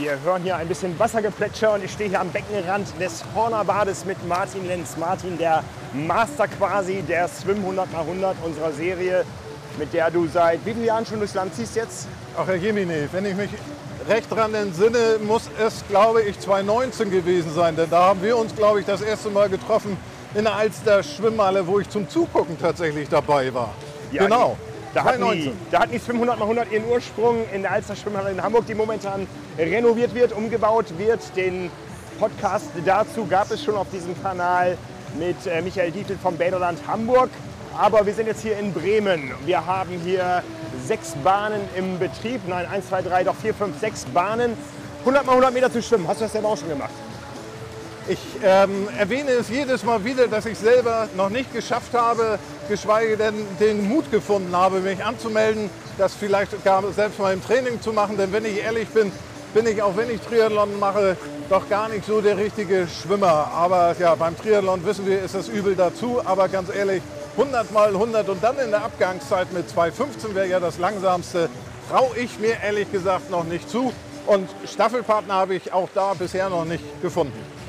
Wir hören hier ein bisschen Wassergeplätscher und ich stehe hier am Beckenrand des Hornerbades mit Martin Lenz. Martin, der Master quasi der Swim 100 x 100 unserer Serie, mit der du seit wie vielen Jahren schon durchs Land ziehst jetzt? Ach Herr Jemine, wenn ich mich recht dran entsinne, muss es, glaube ich, 2019 gewesen sein. Denn da haben wir uns, glaube ich, das erste Mal getroffen in der Alster Schwimmhalle, wo ich zum Zugucken tatsächlich dabei war. Ja, genau. Da hatten, die, da hatten die Swim 100 x 100 ihren Ursprung in der Alster Schwimmhalle in Hamburg, die momentan renoviert wird, umgebaut wird. Den Podcast dazu gab es schon auf diesem Kanal mit äh, Michael Dietl vom Bäderland Hamburg. Aber wir sind jetzt hier in Bremen. Wir haben hier sechs Bahnen im Betrieb. Nein, eins, zwei, drei, doch vier, fünf, sechs Bahnen. 100 mal 100 Meter zu schwimmen. Hast du das selber auch schon gemacht? Ich ähm, erwähne es jedes Mal wieder, dass ich selber noch nicht geschafft habe, geschweige denn den Mut gefunden habe, mich anzumelden, das vielleicht gar selbst mal im Training zu machen. Denn wenn ich ehrlich bin, bin ich, auch wenn ich Triathlon mache, doch gar nicht so der richtige Schwimmer. Aber ja, beim Triathlon wissen wir, ist das übel dazu. Aber ganz ehrlich, 100 mal 100 und dann in der Abgangszeit mit 2,15 wäre ja das langsamste, traue ich mir ehrlich gesagt noch nicht zu. Und Staffelpartner habe ich auch da bisher noch nicht gefunden.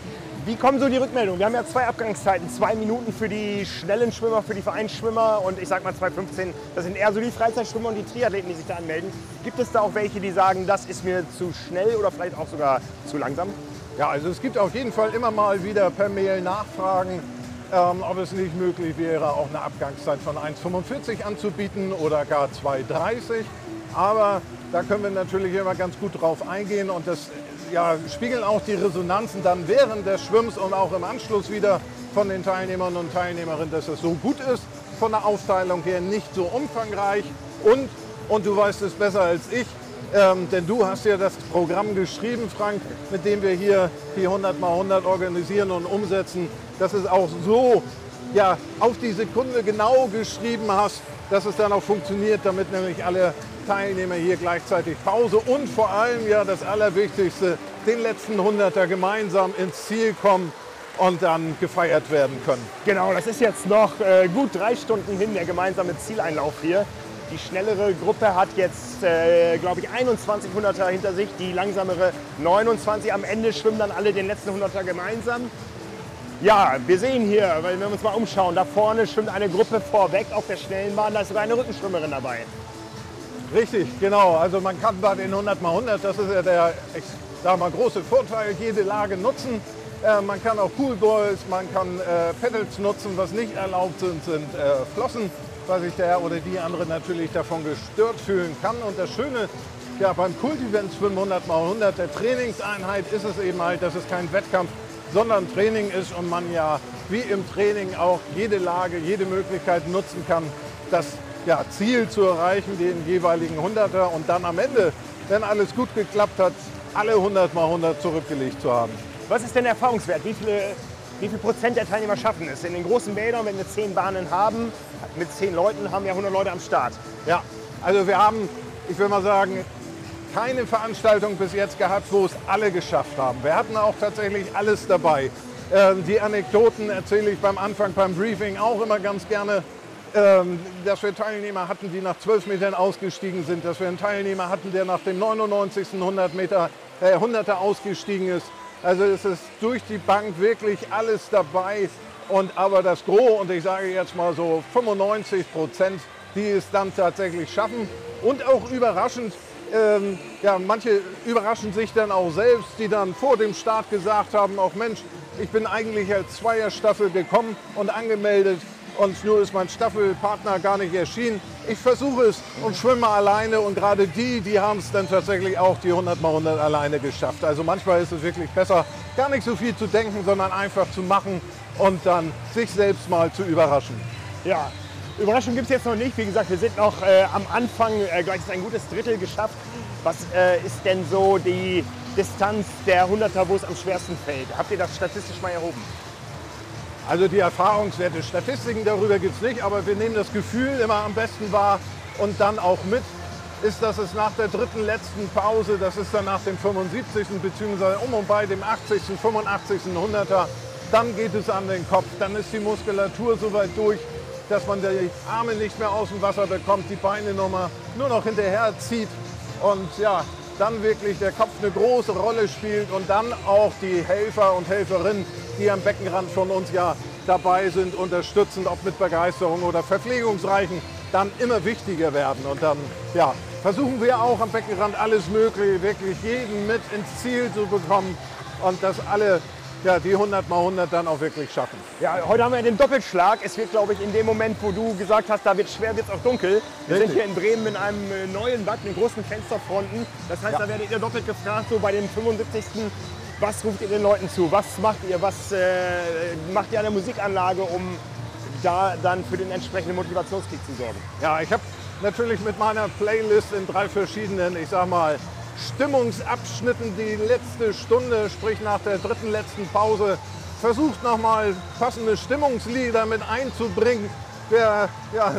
Wie kommen so die Rückmeldungen? Wir haben ja zwei Abgangszeiten, zwei Minuten für die schnellen Schwimmer, für die Vereinsschwimmer und ich sag mal 2,15. Das sind eher so die Freizeitschwimmer und die Triathleten, die sich da anmelden. Gibt es da auch welche, die sagen, das ist mir zu schnell oder vielleicht auch sogar zu langsam? Ja, also es gibt auf jeden Fall immer mal wieder per Mail Nachfragen, ähm, ob es nicht möglich wäre, auch eine Abgangszeit von 1,45 anzubieten oder gar 2,30. Aber da können wir natürlich immer ganz gut drauf eingehen und das ja, spiegeln auch die Resonanzen dann während des Schwimmens und auch im Anschluss wieder von den Teilnehmern und Teilnehmerinnen, dass es so gut ist, von der Aufteilung her nicht so umfangreich. Und, und du weißt es besser als ich, ähm, denn du hast ja das Programm geschrieben, Frank, mit dem wir hier die 100 mal 100 organisieren und umsetzen, dass es auch so ja, auf die Sekunde genau geschrieben hast, dass es dann auch funktioniert, damit nämlich alle Teilnehmer hier gleichzeitig Pause und vor allem ja das Allerwichtigste, den letzten Hunderter gemeinsam ins Ziel kommen und dann gefeiert werden können. Genau, das ist jetzt noch äh, gut drei Stunden hin, der gemeinsame Zieleinlauf hier. Die schnellere Gruppe hat jetzt, äh, glaube ich, 21 Hunderter hinter sich, die langsamere 29. Am Ende schwimmen dann alle den letzten Hunderter gemeinsam. Ja, wir sehen hier, wenn wir uns mal umschauen, da vorne schwimmt eine Gruppe vorweg auf der schnellen Bahn, da ist sogar eine Rückenschwimmerin dabei. Richtig, genau. Also man kann bei den 100 x 100, das ist ja der ich sag mal, große Vorteil, jede Lage nutzen. Äh, man kann auch Poolballs, man kann äh, Pedals nutzen. Was nicht erlaubt sind, sind äh, Flossen, weil sich der oder die andere natürlich davon gestört fühlen kann. Und das Schöne ja, beim Kult-Event 500 x 100 der Trainingseinheit ist es eben halt, dass es kein Wettkampf, sondern Training ist und man ja wie im Training auch jede Lage, jede Möglichkeit nutzen kann, das ja, Ziel zu erreichen, den jeweiligen 100er und dann am Ende, wenn alles gut geklappt hat, alle 100 mal 100 zurückgelegt zu haben. Was ist denn der Erfahrungswert? Wie, viele, wie viel Prozent der Teilnehmer schaffen es? In den großen Bädern, wenn wir 10 Bahnen haben, mit 10 Leuten haben wir 100 Leute am Start. Ja, also wir haben, ich will mal sagen, keine Veranstaltung bis jetzt gehabt, wo es alle geschafft haben. Wir hatten auch tatsächlich alles dabei. Ähm, die Anekdoten erzähle ich beim Anfang beim Briefing auch immer ganz gerne. Ähm, dass wir Teilnehmer hatten, die nach 12 Metern ausgestiegen sind, dass wir einen Teilnehmer hatten, der nach dem 99. 100 Meter, äh, 100er ausgestiegen ist. Also es ist durch die Bank wirklich alles dabei. Und aber das Gros, und ich sage jetzt mal so 95 Prozent, die es dann tatsächlich schaffen. Und auch überraschend, ähm, ja, manche überraschen sich dann auch selbst, die dann vor dem Start gesagt haben, auch Mensch, ich bin eigentlich als Zweierstaffel gekommen und angemeldet und nur ist mein Staffelpartner gar nicht erschienen. Ich versuche es und schwimme alleine und gerade die, die haben es dann tatsächlich auch die 100 mal 100 alleine geschafft. Also manchmal ist es wirklich besser, gar nicht so viel zu denken, sondern einfach zu machen und dann sich selbst mal zu überraschen. Ja, Überraschung gibt es jetzt noch nicht. Wie gesagt, wir sind noch äh, am Anfang, äh, gleich ist ein gutes Drittel geschafft. Was äh, ist denn so die Distanz der 100er, wo es am schwersten fällt? Habt ihr das statistisch mal erhoben? Also die Erfahrungswerte, Statistiken darüber gibt es nicht, aber wir nehmen das Gefühl immer am besten wahr und dann auch mit, ist, dass es nach der dritten letzten Pause, das ist dann nach dem 75. bzw. um und bei dem 80., 85., 100er, dann geht es an den Kopf, dann ist die Muskulatur so weit durch, dass man die Arme nicht mehr aus dem Wasser bekommt, die Beine nur noch hinterher zieht und ja, dann wirklich der Kopf eine große Rolle spielt und dann auch die Helfer und Helferinnen, die am Beckenrand von uns ja dabei sind, unterstützend, ob mit Begeisterung oder Verpflegungsreichen, dann immer wichtiger werden. Und dann ja, versuchen wir auch am Beckenrand alles Mögliche, wirklich jeden mit ins Ziel zu bekommen und dass alle ja, die 100 mal 100 dann auch wirklich schaffen. Ja, heute haben wir den Doppelschlag. Es wird, glaube ich, in dem Moment, wo du gesagt hast, da wird schwer, wird es auch dunkel. Wir Richtig. sind hier in Bremen in einem äh, neuen Bad mit großen Fensterfronten. Das heißt, ja. da werdet ihr doppelt gefragt, so bei dem 75. Was ruft ihr den Leuten zu? Was macht ihr? Was äh, macht ihr an der Musikanlage, um da dann für den entsprechenden Motivationskick zu sorgen? Ja, ich habe natürlich mit meiner Playlist in drei verschiedenen, ich sag mal, Stimmungsabschnitten die letzte Stunde, sprich nach der dritten letzten Pause, versucht nochmal passende Stimmungslieder mit einzubringen. Wer ja,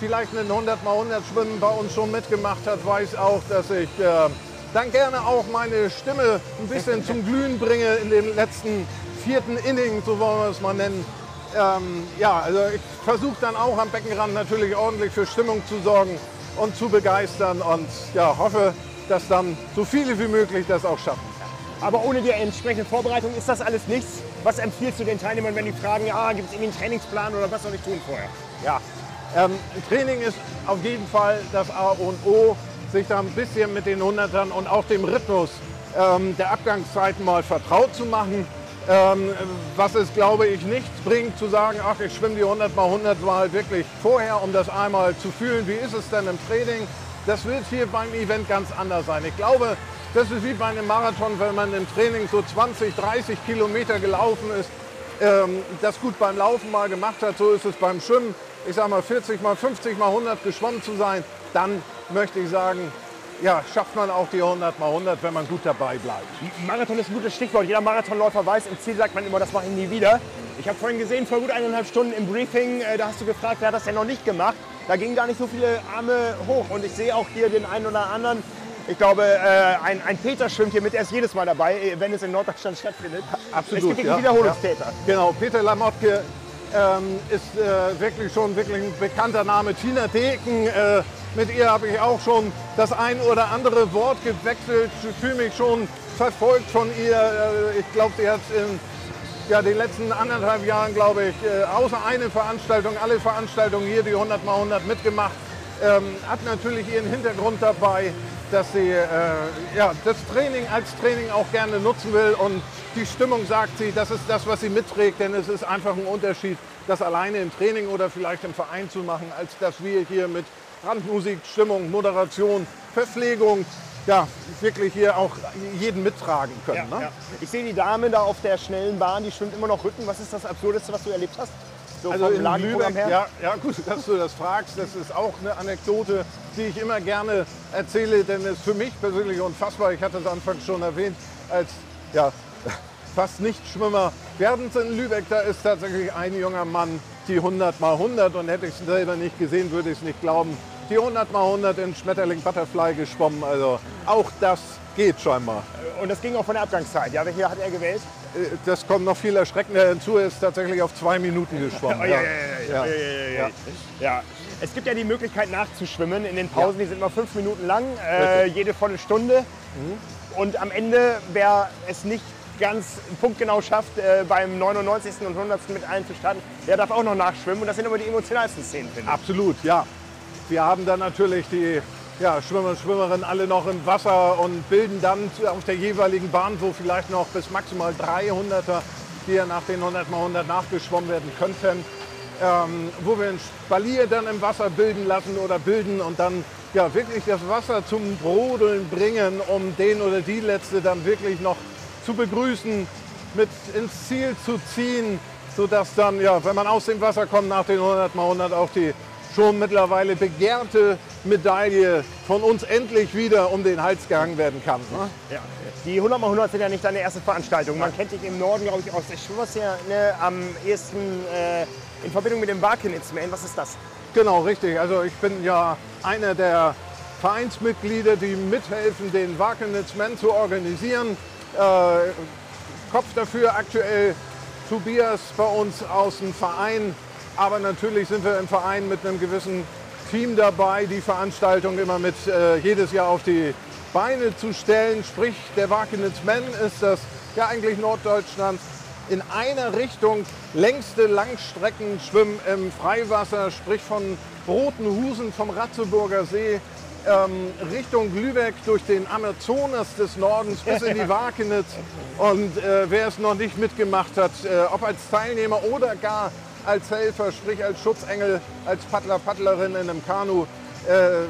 vielleicht einen 100 x 100 Schwimmen bei uns schon mitgemacht hat, weiß auch, dass ich äh, dann gerne auch meine Stimme ein bisschen zum Glühen bringe in dem letzten vierten Inning, so wollen wir es mal nennen. Ähm, ja, also ich versuche dann auch am Beckenrand natürlich ordentlich für Stimmung zu sorgen und zu begeistern und ja, hoffe, dass dann so viele wie möglich das auch schaffen. Aber ohne die entsprechende Vorbereitung ist das alles nichts. Was empfiehlst du den Teilnehmern, wenn die fragen, ja, gibt es irgendwie einen Trainingsplan oder was soll ich tun vorher? Ja, ähm, Training ist auf jeden Fall das A und O sich da ein bisschen mit den Hundertern und auch dem Rhythmus ähm, der Abgangszeiten mal vertraut zu machen. Ähm, was es, glaube ich, nichts bringt zu sagen, ach, ich schwimme die 100 mal 100 mal wirklich vorher, um das einmal zu fühlen. Wie ist es denn im Training? Das wird hier beim Event ganz anders sein. Ich glaube, das ist wie bei einem Marathon, wenn man im Training so 20, 30 Kilometer gelaufen ist, ähm, das gut beim Laufen mal gemacht hat, so ist es beim Schwimmen. Ich sage mal 40 mal 50 mal 100 geschwommen zu sein, dann möchte ich sagen, ja, schafft man auch die 100 mal 100, wenn man gut dabei bleibt. Marathon ist ein gutes Stichwort. Jeder Marathonläufer weiß, im Ziel sagt man immer, das mache ich nie wieder. Ich habe vorhin gesehen, vor gut eineinhalb Stunden im Briefing, äh, da hast du gefragt, wer hat das denn noch nicht gemacht? Da gingen gar nicht so viele Arme hoch. Und ich sehe auch hier den einen oder anderen. Ich glaube, äh, ein, ein, Peter schwimmt hier mit, er ist jedes Mal dabei, wenn es in Norddeutschland stattfindet. Absolut. Es gibt ja, Wiederholungstäter. Ja. Genau, Peter Lamottke ähm, ist äh, wirklich schon wirklich ein bekannter Name. Tina Deken, äh, mit ihr habe ich auch schon das ein oder andere Wort gewechselt. Ich fühle mich schon verfolgt von ihr. Äh, ich glaube, sie hat in ja, den letzten anderthalb Jahren, glaube ich, äh, außer eine Veranstaltung, alle Veranstaltungen hier, die 100 x 100 mitgemacht. Ähm, hat natürlich ihren Hintergrund dabei, dass sie äh, ja, das Training als Training auch gerne nutzen will und die Stimmung sagt sie, das ist das, was sie mitträgt, denn es ist einfach ein Unterschied, das alleine im Training oder vielleicht im Verein zu machen, als dass wir hier mit Randmusik, Stimmung, Moderation, Verpflegung, ja, wirklich hier auch jeden mittragen können. Ja, ne? ja. Ich sehe die Dame da auf der schnellen Bahn, die schwimmt immer noch Rücken. Was ist das Absurdeste, was du erlebt hast? So also in Lübeck, ja, ja gut, dass du das fragst, das ist auch eine Anekdote, die ich immer gerne erzähle, denn es ist für mich persönlich unfassbar. Ich hatte es anfangs schon erwähnt, als ja, fast Nicht-Schwimmer werden es in Lübeck, da ist tatsächlich ein junger Mann die 100 mal 100 und hätte ich es selber nicht gesehen, würde ich es nicht glauben. Die 100 mal 100 in Schmetterling Butterfly geschwommen, also auch das geht scheinbar. Und das ging auch von der Abgangszeit, ja? Welche hat er gewählt? Äh, das kommt noch viel erschreckender hinzu, er ist tatsächlich auf zwei Minuten geschwommen. Oh, ja, ja, ja, ja, Es gibt ja die Möglichkeit nachzuschwimmen in den Pausen, die sind immer fünf Minuten lang, äh, jede volle Stunde. Mhm. Und am Ende, wer es nicht ganz punktgenau schafft, äh, beim 99. und 100. mit allen zu starten, der darf auch noch nachschwimmen. Und das sind immer die emotionalsten Szenen, finde ich. Absolut, ja. Wir haben dann natürlich die ja, Schwimmer und Schwimmerinnen alle noch im Wasser und bilden dann auf der jeweiligen Bahn, wo vielleicht noch bis maximal 300er, die ja nach den 100 x 100 nachgeschwommen werden könnten, ähm, wo wir ein Spalier dann im Wasser bilden lassen oder bilden und dann ja, wirklich das Wasser zum Brodeln bringen, um den oder die letzte dann wirklich noch zu begrüßen, mit ins Ziel zu ziehen, sodass dann, ja, wenn man aus dem Wasser kommt, nach den 100 x 100 auch die schon mittlerweile begehrte Medaille von uns endlich wieder um den Hals gehangen werden kann. Ne? Ja. Die 100 x 100 sind ja nicht deine erste Veranstaltung. Man kennt dich im Norden, glaube ich, aus der Schwimmerszene ne, am ehesten äh, in Verbindung mit dem Barkenitzman. Was ist das? Genau, richtig. Also ich bin ja einer der Vereinsmitglieder, die mithelfen, den Wagenitzman zu organisieren. Äh, Kopf dafür aktuell Tobias bei uns aus dem Verein. Aber natürlich sind wir im Verein mit einem gewissen Team dabei, die Veranstaltung immer mit äh, jedes Jahr auf die Beine zu stellen. Sprich, der Wakenitz Men ist das ja eigentlich Norddeutschlands in einer Richtung längste Langstreckenschwimmen im Freiwasser, sprich von Rotenhusen vom Ratzeburger See ähm, Richtung Lübeck durch den Amazonas des Nordens bis in die Wakenitz. Und äh, wer es noch nicht mitgemacht hat, äh, ob als Teilnehmer oder gar als Helfer, sprich als Schutzengel, als Paddler, Paddlerin in einem Kanu, äh,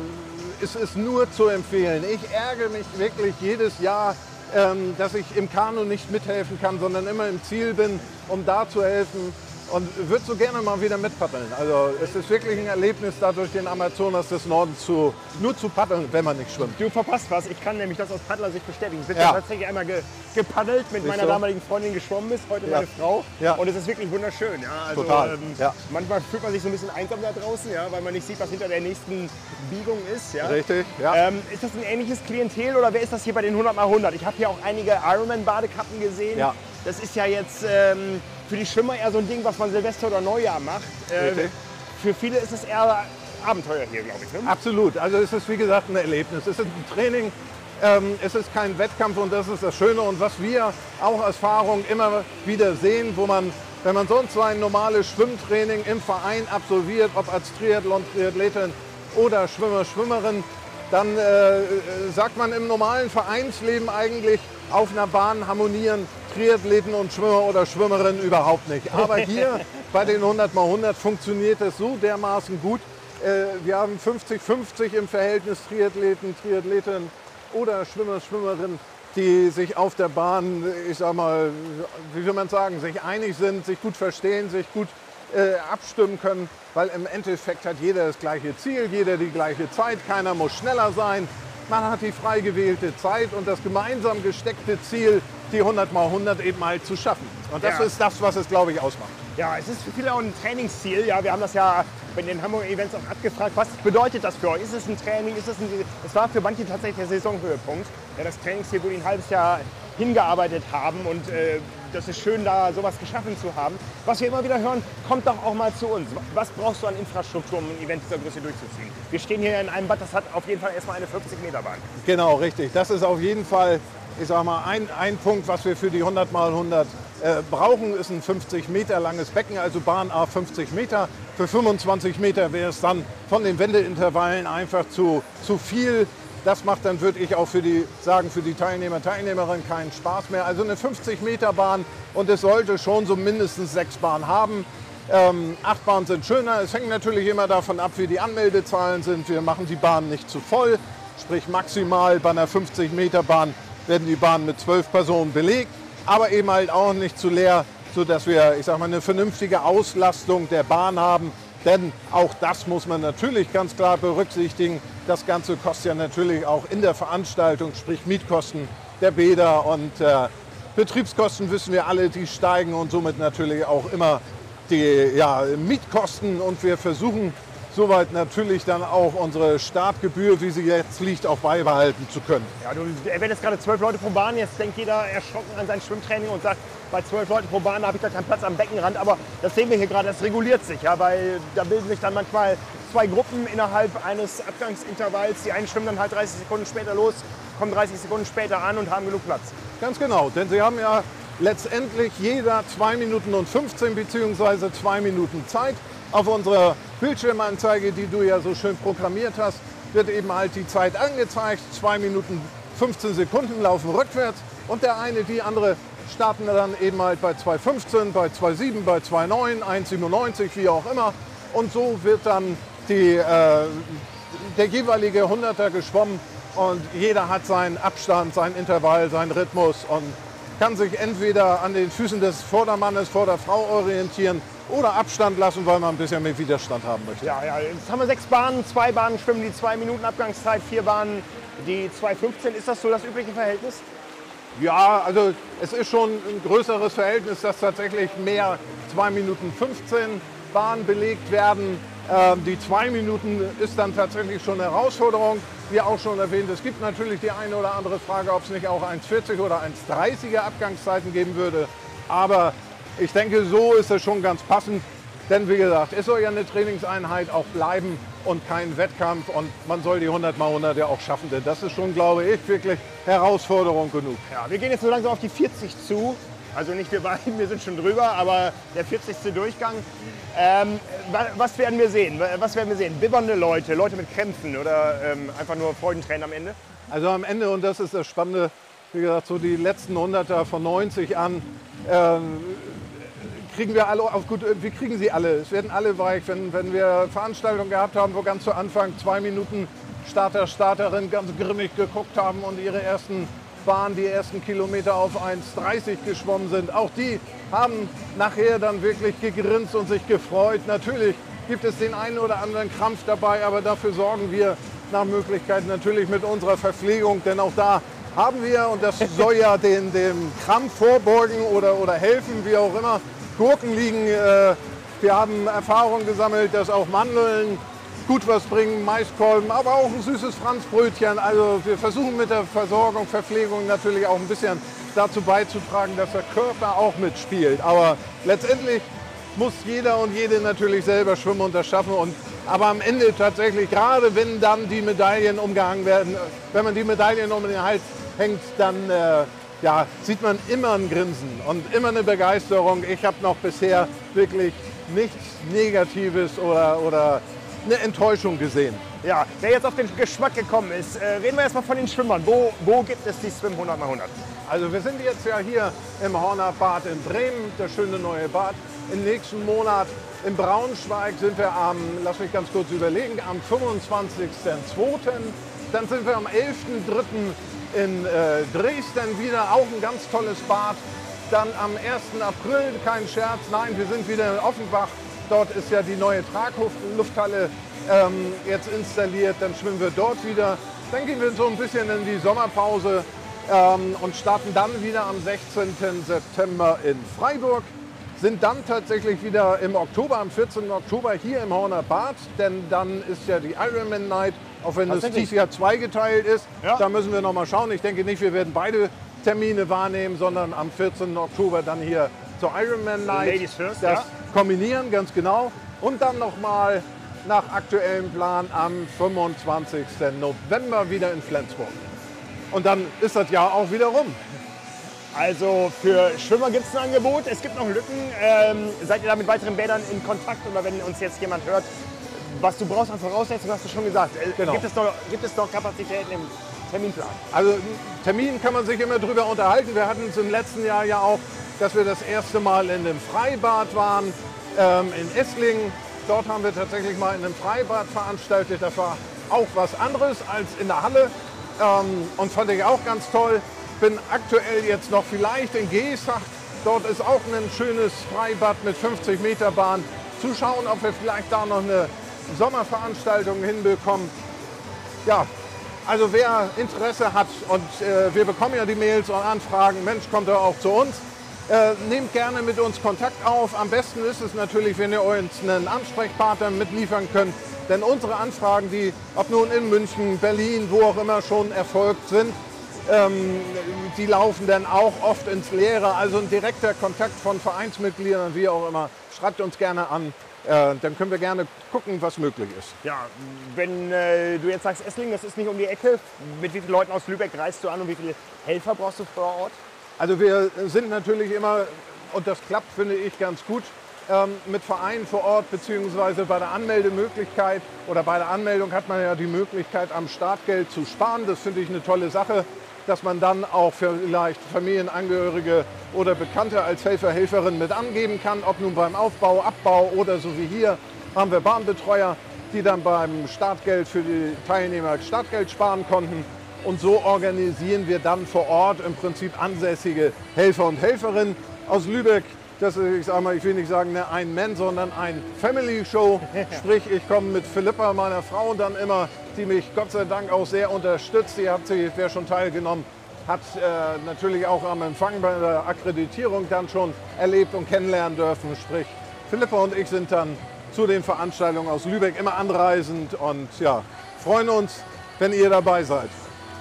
ist es nur zu empfehlen. Ich ärgere mich wirklich jedes Jahr, ähm, dass ich im Kanu nicht mithelfen kann, sondern immer im Ziel bin, um da zu helfen und würde so gerne mal wieder mitpaddeln. Also es ist wirklich ein Erlebnis, da durch den Amazonas des Nordens zu, nur zu paddeln, wenn man nicht schwimmt. Du verpasst was. Ich kann nämlich das aus Paddlersicht bestätigen. Ich bin ja. tatsächlich einmal ge gepaddelt mit Siehst meiner so? damaligen Freundin geschwommen ist, heute ja. meine Frau. Ja. Und es ist wirklich wunderschön. Ja, also, Total. Ähm, ja. Manchmal fühlt man sich so ein bisschen einsam da draußen, ja, weil man nicht sieht, was hinter der nächsten Biegung ist. Ja. Richtig, ja. Ähm, ist das ein ähnliches Klientel oder wer ist das hier bei den 100 x 100? Ich habe hier auch einige Ironman-Badekappen gesehen. Ja. Das ist ja jetzt ähm, für die Schwimmer eher so ein Ding, was man Silvester oder Neujahr macht. Äh, für viele ist es eher Abenteuer hier, glaube ich. Ne? Absolut. Also es ist wie gesagt ein Erlebnis. Es ist ein Training. Ähm, es ist kein Wettkampf und das ist das Schöne. Und was wir auch als Erfahrung immer wieder sehen, wo man, wenn man sonst so ein normales Schwimmtraining im Verein absolviert, ob als Triathlon, Triathletin oder Schwimmer, Schwimmerin, dann äh, sagt man im normalen Vereinsleben eigentlich, auf einer Bahn harmonieren Triathleten und Schwimmer oder Schwimmerinnen überhaupt nicht. Aber hier bei den 100 x 100 funktioniert es so dermaßen gut. Äh, wir haben 50-50 im Verhältnis Triathleten, Triathletinnen oder Schwimmer, Schwimmerinnen, die sich auf der Bahn, ich sag mal, wie will man sagen, sich einig sind, sich gut verstehen, sich gut äh, abstimmen können, weil im Endeffekt hat jeder das gleiche Ziel, jeder die gleiche Zeit, keiner muss schneller sein, man hat die frei gewählte Zeit und das gemeinsam gesteckte Ziel, die 100 mal 100 eben halt zu schaffen. Und das ja. ist das, was es, glaube ich, ausmacht. Ja, es ist für viele auch ein Trainingsziel. Ja, wir haben das ja bei den Hamburger Events auch abgefragt. Was bedeutet das für euch? Ist es ein Training? Ist es ein, es war für manche tatsächlich der Saisonhöhepunkt. Ja, das Trainingsziel, wo die ein halbes Jahr hingearbeitet haben und äh, das ist schön, da sowas geschaffen zu haben. Was wir immer wieder hören, kommt doch auch mal zu uns. Was brauchst du an Infrastruktur, um ein Event dieser Größe durchzuziehen? Wir stehen hier in einem Bad, das hat auf jeden Fall erstmal eine 50 Meter Bahn. Genau, richtig. Das ist auf jeden Fall, ich sag mal, ein, ein Punkt, was wir für die 100 mal 100 äh, brauchen, ist ein 50 Meter langes Becken, also Bahn A 50 Meter. Für 25 Meter wäre es dann von den Wendeintervallen einfach zu, zu viel das macht dann, würde ich auch für die, sagen, für die Teilnehmer, Teilnehmerinnen keinen Spaß mehr. Also eine 50-Meter-Bahn und es sollte schon so mindestens sechs Bahnen haben. Ähm, acht Bahnen sind schöner. Es hängt natürlich immer davon ab, wie die Anmeldezahlen sind. Wir machen die Bahn nicht zu voll. Sprich maximal bei einer 50-Meter-Bahn werden die Bahnen mit zwölf Personen belegt, aber eben halt auch nicht zu leer, sodass wir, ich sag mal, eine vernünftige Auslastung der Bahn haben. Denn auch das muss man natürlich ganz klar berücksichtigen. Das Ganze kostet ja natürlich auch in der Veranstaltung, sprich Mietkosten der Bäder und äh, Betriebskosten wissen wir alle, die steigen und somit natürlich auch immer die ja, Mietkosten. Und wir versuchen soweit natürlich dann auch unsere Startgebühr, wie sie jetzt liegt, auch beibehalten zu können. Ja, du erwähnst gerade zwölf Leute pro Bahn. Jetzt denkt jeder erschrocken an sein Schwimmtraining und sagt, bei zwölf Leuten pro Bahn habe ich da keinen Platz am Beckenrand. Aber das sehen wir hier gerade, das reguliert sich, ja, weil da bilden sich dann manchmal zwei Gruppen innerhalb eines Abgangsintervalls. Die einen schwimmen dann halt 30 Sekunden später los, kommen 30 Sekunden später an und haben genug Platz. Ganz genau, denn sie haben ja letztendlich jeder 2 Minuten und 15 bzw. 2 Minuten Zeit. Auf unserer Bildschirmanzeige, die du ja so schön programmiert hast, wird eben halt die Zeit angezeigt. 2 Minuten 15 Sekunden laufen rückwärts und der eine, die andere starten dann eben halt bei 2,15, bei 2,7, bei 2,9, 1,97, wie auch immer. Und so wird dann die, äh, der jeweilige Hunderter geschwommen und jeder hat seinen Abstand, seinen Intervall, seinen Rhythmus und kann sich entweder an den Füßen des Vordermannes vor der Frau orientieren oder Abstand lassen, weil man ein bisschen mehr Widerstand haben möchte. Ja, ja, jetzt haben wir sechs Bahnen, zwei Bahnen schwimmen die zwei Minuten Abgangszeit, vier Bahnen die 2,15. Ist das so das übliche Verhältnis? Ja, also es ist schon ein größeres Verhältnis, dass tatsächlich mehr 2 Minuten 15 Bahnen belegt werden. Ähm, die 2 Minuten ist dann tatsächlich schon eine Herausforderung. Wie auch schon erwähnt, es gibt natürlich die eine oder andere Frage, ob es nicht auch 1,40 oder 1,30er Abgangszeiten geben würde. Aber ich denke, so ist es schon ganz passend. Denn wie gesagt, es soll ja eine Trainingseinheit auch bleiben und kein Wettkampf und man soll die 100 mal 100 ja auch schaffen. Denn das ist schon, glaube ich, wirklich Herausforderung genug. Ja, wir gehen jetzt so langsam auf die 40 zu. Also nicht wir beiden, wir sind schon drüber, aber der 40. Durchgang. Ähm, was werden wir sehen? Was werden wir sehen? Bibbernde Leute, Leute mit Krämpfen oder ähm, einfach nur Freudentränen am Ende? Also am Ende, und das ist das Spannende, wie gesagt, so die letzten Hunderter von 90 an, ähm, kriegen wir alle auf gut, wir kriegen sie alle. Es werden alle weich. Wenn, wenn wir Veranstaltungen gehabt haben, wo ganz zu Anfang zwei Minuten Starter, Starterin ganz grimmig geguckt haben und ihre ersten Bahnen, die ersten Kilometer auf 1,30 geschwommen sind. Auch die haben nachher dann wirklich gegrinst und sich gefreut. Natürlich gibt es den einen oder anderen Krampf dabei, aber dafür sorgen wir nach Möglichkeit natürlich mit unserer Verpflegung, denn auch da haben wir, und das soll ja den, dem Krampf vorbeugen oder, oder helfen, wie auch immer, Gurken liegen. Äh, wir haben Erfahrung gesammelt, dass auch Mandeln gut was bringen, Maiskolben, aber auch ein süßes Franzbrötchen. Also wir versuchen mit der Versorgung, Verpflegung natürlich auch ein bisschen dazu beizutragen, dass der Körper auch mitspielt. Aber letztendlich muss jeder und jede natürlich selber schwimmen und das schaffen. Und, aber am Ende tatsächlich, gerade wenn dann die Medaillen umgehangen werden, wenn man die Medaillen um den Hals hängt, dann äh, ja, sieht man immer ein Grinsen und immer eine Begeisterung. Ich habe noch bisher wirklich nichts Negatives oder, oder eine Enttäuschung gesehen. Ja, wer jetzt auf den Geschmack gekommen ist, äh, reden wir erstmal von den Schwimmern. Wo, wo gibt es die Swim 100 x 100? Also wir sind jetzt ja hier im Horner Bad in Bremen, das schöne neue Bad. Im nächsten Monat in Braunschweig sind wir am, lass mich ganz kurz überlegen, am 25.02. Dann sind wir am 11.03 in äh, Dresden wieder, auch ein ganz tolles Bad. Dann am 1. April, kein Scherz, nein, wir sind wieder in Offenbach. Dort ist ja die neue Traglufthalle ähm, jetzt installiert. Dann schwimmen wir dort wieder. Dann gehen wir so ein bisschen in die Sommerpause ähm, und starten dann wieder am 16. September in Freiburg. Sind dann tatsächlich wieder im Oktober, am 14. Oktober hier im Horner Bad, denn dann ist ja die Ironman Night auch wenn es dieses Jahr zweigeteilt ist. Ja. Da müssen wir noch mal schauen. Ich denke nicht, wir werden beide Termine wahrnehmen, sondern am 14. Oktober dann hier zur Ironman Night first, das ja. kombinieren, ganz genau. Und dann noch mal nach aktuellem Plan am 25. November wieder in Flensburg. Und dann ist das Jahr auch wieder rum. Also für Schwimmer gibt es ein Angebot, es gibt noch Lücken. Ähm, seid ihr da mit weiteren Bädern in Kontakt oder wenn uns jetzt jemand hört, was du brauchst an Voraussetzungen, hast du schon gesagt. Äh, genau. Gibt, es noch, gibt es noch Kapazitäten im Terminplan? Also Termin kann man sich immer drüber unterhalten. Wir hatten es im letzten Jahr ja auch, dass wir das erste Mal in einem Freibad waren, ähm, in Esslingen. Dort haben wir tatsächlich mal in einem Freibad veranstaltet. Das war auch was anderes als in der Halle ähm, und fand ich auch ganz toll. Bin aktuell jetzt noch vielleicht in Geesach. Dort ist auch ein schönes Freibad mit 50 Meter Bahn. Zuschauen, ob wir vielleicht da noch eine Sommerveranstaltungen hinbekommen. Ja, also wer Interesse hat und äh, wir bekommen ja die Mails und Anfragen, Mensch, kommt er auch zu uns. Äh, nehmt gerne mit uns Kontakt auf. Am besten ist es natürlich, wenn ihr uns einen Ansprechpartner mitliefern könnt. Denn unsere Anfragen, die ob nun in München, Berlin, wo auch immer schon erfolgt sind, ähm, die laufen dann auch oft ins Leere. Also ein direkter Kontakt von Vereinsmitgliedern, wie auch immer, schreibt uns gerne an. Äh, dann können wir gerne gucken, was möglich ist. Ja, wenn äh, du jetzt sagst, Esslingen, das ist nicht um die Ecke, mit wie vielen Leuten aus Lübeck reist du an und wie viele Helfer brauchst du vor Ort? Also wir sind natürlich immer, und das klappt, finde ich, ganz gut, ähm, mit Vereinen vor Ort, beziehungsweise bei der Anmeldemöglichkeit oder bei der Anmeldung hat man ja die Möglichkeit, am Startgeld zu sparen. Das finde ich eine tolle Sache dass man dann auch vielleicht Familienangehörige oder Bekannte als Helfer, Helferin mit angeben kann, ob nun beim Aufbau, Abbau oder so wie hier haben wir Bahnbetreuer, die dann beim Startgeld für die Teilnehmer Startgeld sparen konnten. Und so organisieren wir dann vor Ort im Prinzip ansässige Helfer und Helferinnen aus Lübeck. Das ist, ich, sag mal, ich will nicht sagen eine Ein-Man, sondern ein Family-Show. Sprich, ich komme mit Philippa, meiner Frau, dann immer die mich Gott sei Dank auch sehr unterstützt. Die hat sie, wer schon teilgenommen, hat äh, natürlich auch am Empfang bei der Akkreditierung dann schon erlebt und kennenlernen dürfen. Sprich, Philippa und ich sind dann zu den Veranstaltungen aus Lübeck immer anreisend und ja, freuen uns, wenn ihr dabei seid.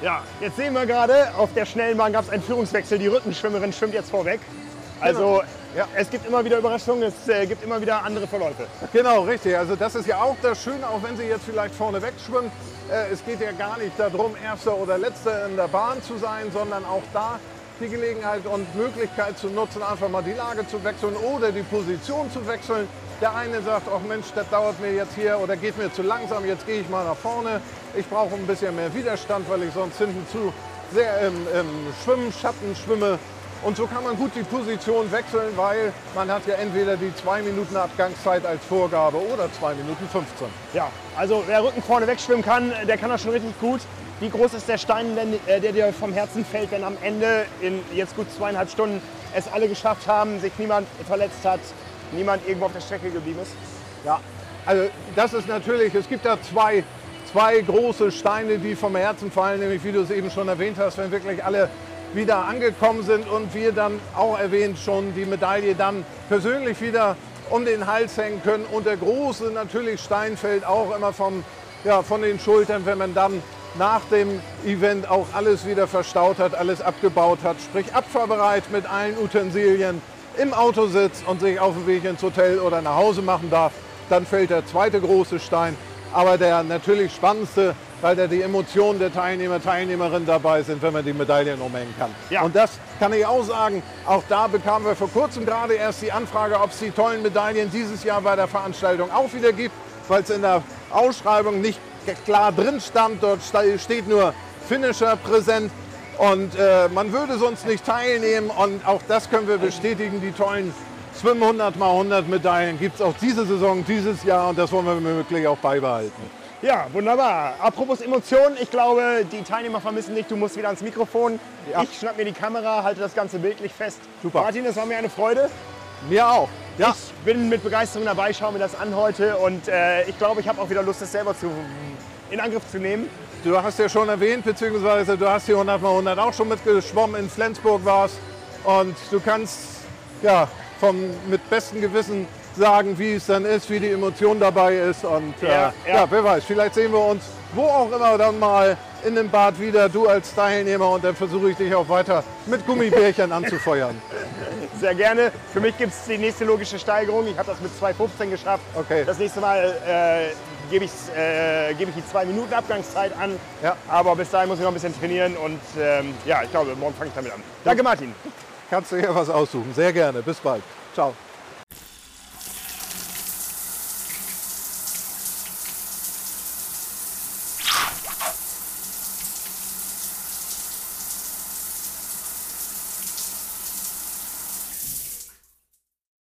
Ja, jetzt sehen wir gerade, auf der Schnellbahn gab es einen Führungswechsel. Die Rückenschwimmerin schwimmt jetzt vorweg. Also Ja. Es gibt immer wieder Überraschungen, es äh, gibt immer wieder andere Verläufe. Genau, richtig. Also das ist ja auch das Schöne, auch wenn Sie jetzt vielleicht vorne wegschwimmen. Äh, es geht ja gar nicht darum, Erster oder Letzter in der Bahn zu sein, sondern auch da die Gelegenheit und Möglichkeit zu nutzen, einfach mal die Lage zu wechseln oder die Position zu wechseln. Der eine sagt, ach Mensch, das dauert mir jetzt hier oder geht mir zu langsam, jetzt gehe ich mal nach vorne. Ich brauche ein bisschen mehr Widerstand, weil ich sonst hinten zu sehr im, im Schwimmschatten schwimme. Und so kann man gut die Position wechseln, weil man hat ja entweder die 2 Minuten Abgangszeit als Vorgabe oder 2 Minuten 15. Ja, also wer Rücken vorne wegschwimmen kann, der kann das schon richtig gut. Wie groß ist der Stein, äh, der dir vom Herzen fällt, wenn am Ende in jetzt gut zweieinhalb Stunden es alle geschafft haben, sich niemand verletzt hat, niemand irgendwo auf der Strecke geblieben ist? Ja, also das ist natürlich, es gibt da zwei, zwei große Steine, die vom Herzen fallen, nämlich wie du es eben schon erwähnt hast, wenn wirklich alle wieder angekommen sind und wir dann auch erwähnt schon die Medaille dann persönlich wieder um den Hals hängen können. Und der große natürlich Stein fällt auch immer vom, ja, von den Schultern, wenn man dann nach dem Event auch alles wieder verstaut hat, alles abgebaut hat, sprich abfahrbereit mit allen Utensilien im Auto sitzt und sich auf dem Weg ins Hotel oder nach Hause machen darf, dann fällt der zweite große Stein. Aber der natürlich spannendste, weil da die Emotionen der Teilnehmer, Teilnehmerinnen dabei sind, wenn man die Medaillen umhängen kann. Ja. Und das kann ich auch sagen, auch da bekamen wir vor kurzem gerade erst die Anfrage, ob es die tollen Medaillen dieses Jahr bei der Veranstaltung auch wieder gibt, weil es in der Ausschreibung nicht klar drin stand. Dort steht nur Finisher präsent. Und äh, man würde sonst nicht teilnehmen. Und auch das können wir bestätigen. Die tollen Swim 100 x 100 Medaillen gibt es auch diese Saison, dieses Jahr. Und das wollen wir wirklich auch beibehalten. Ja, wunderbar. Apropos Emotionen, ich glaube, die Teilnehmer vermissen dich. Du musst wieder ans Mikrofon. Ja. Ich schnapp mir die Kamera, halte das Ganze bildlich fest. Super. Martin, es war mir eine Freude. Mir auch. Ja. Ich bin mit Begeisterung dabei, schaue mir das an heute und äh, ich glaube, ich habe auch wieder Lust, das selber zu, in Angriff zu nehmen. Du hast ja schon erwähnt, beziehungsweise du hast die 100 x 100 auch schon mitgeschwommen, in Flensburg warst und du kannst ja, vom, mit bestem Gewissen sagen, wie es dann ist, wie die Emotion dabei ist und äh, ja, ja. ja, wer weiß, vielleicht sehen wir uns wo auch immer dann mal in dem Bad wieder, du als Teilnehmer und dann versuche ich dich auch weiter mit Gummibärchen anzufeuern. Sehr gerne. Für mich gibt es die nächste logische Steigerung. Ich habe das mit 2,15 geschafft. Okay. Das nächste Mal äh, gebe ich, äh, geb ich die zwei Minuten Abgangszeit an. Ja. Aber bis dahin muss ich noch ein bisschen trainieren und ähm, ja, ich glaube, morgen fange ich damit an. Danke Martin. Kannst du hier was aussuchen. Sehr gerne. Bis bald. Ciao.